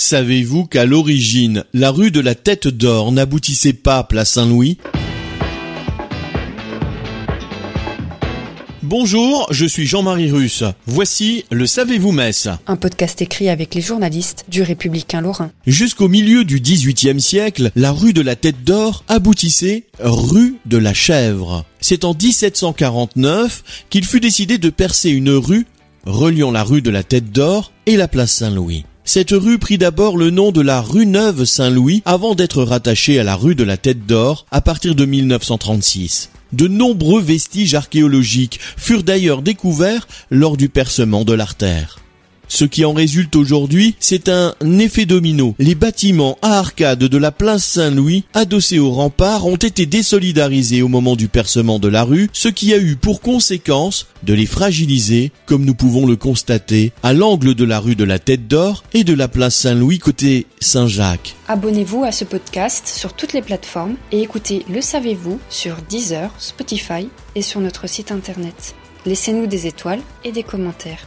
Savez-vous qu'à l'origine, la rue de la Tête d'Or n'aboutissait pas à Place Saint-Louis? Bonjour, je suis Jean-Marie Russe. Voici le Savez-vous Metz Un podcast écrit avec les journalistes du Républicain Lorrain. Jusqu'au milieu du XVIIIe siècle, la rue de la Tête d'Or aboutissait rue de la Chèvre. C'est en 1749 qu'il fut décidé de percer une rue reliant la rue de la Tête d'Or et la place Saint-Louis. Cette rue prit d'abord le nom de la rue Neuve Saint-Louis avant d'être rattachée à la rue de la Tête d'Or à partir de 1936. De nombreux vestiges archéologiques furent d'ailleurs découverts lors du percement de l'artère. Ce qui en résulte aujourd'hui, c'est un effet domino. Les bâtiments à arcades de la place Saint-Louis, adossés au rempart, ont été désolidarisés au moment du percement de la rue, ce qui a eu pour conséquence de les fragiliser, comme nous pouvons le constater, à l'angle de la rue de la Tête d'Or et de la place Saint-Louis côté Saint-Jacques. Abonnez-vous à ce podcast sur toutes les plateformes et écoutez Le Savez-vous sur Deezer, Spotify et sur notre site internet. Laissez-nous des étoiles et des commentaires.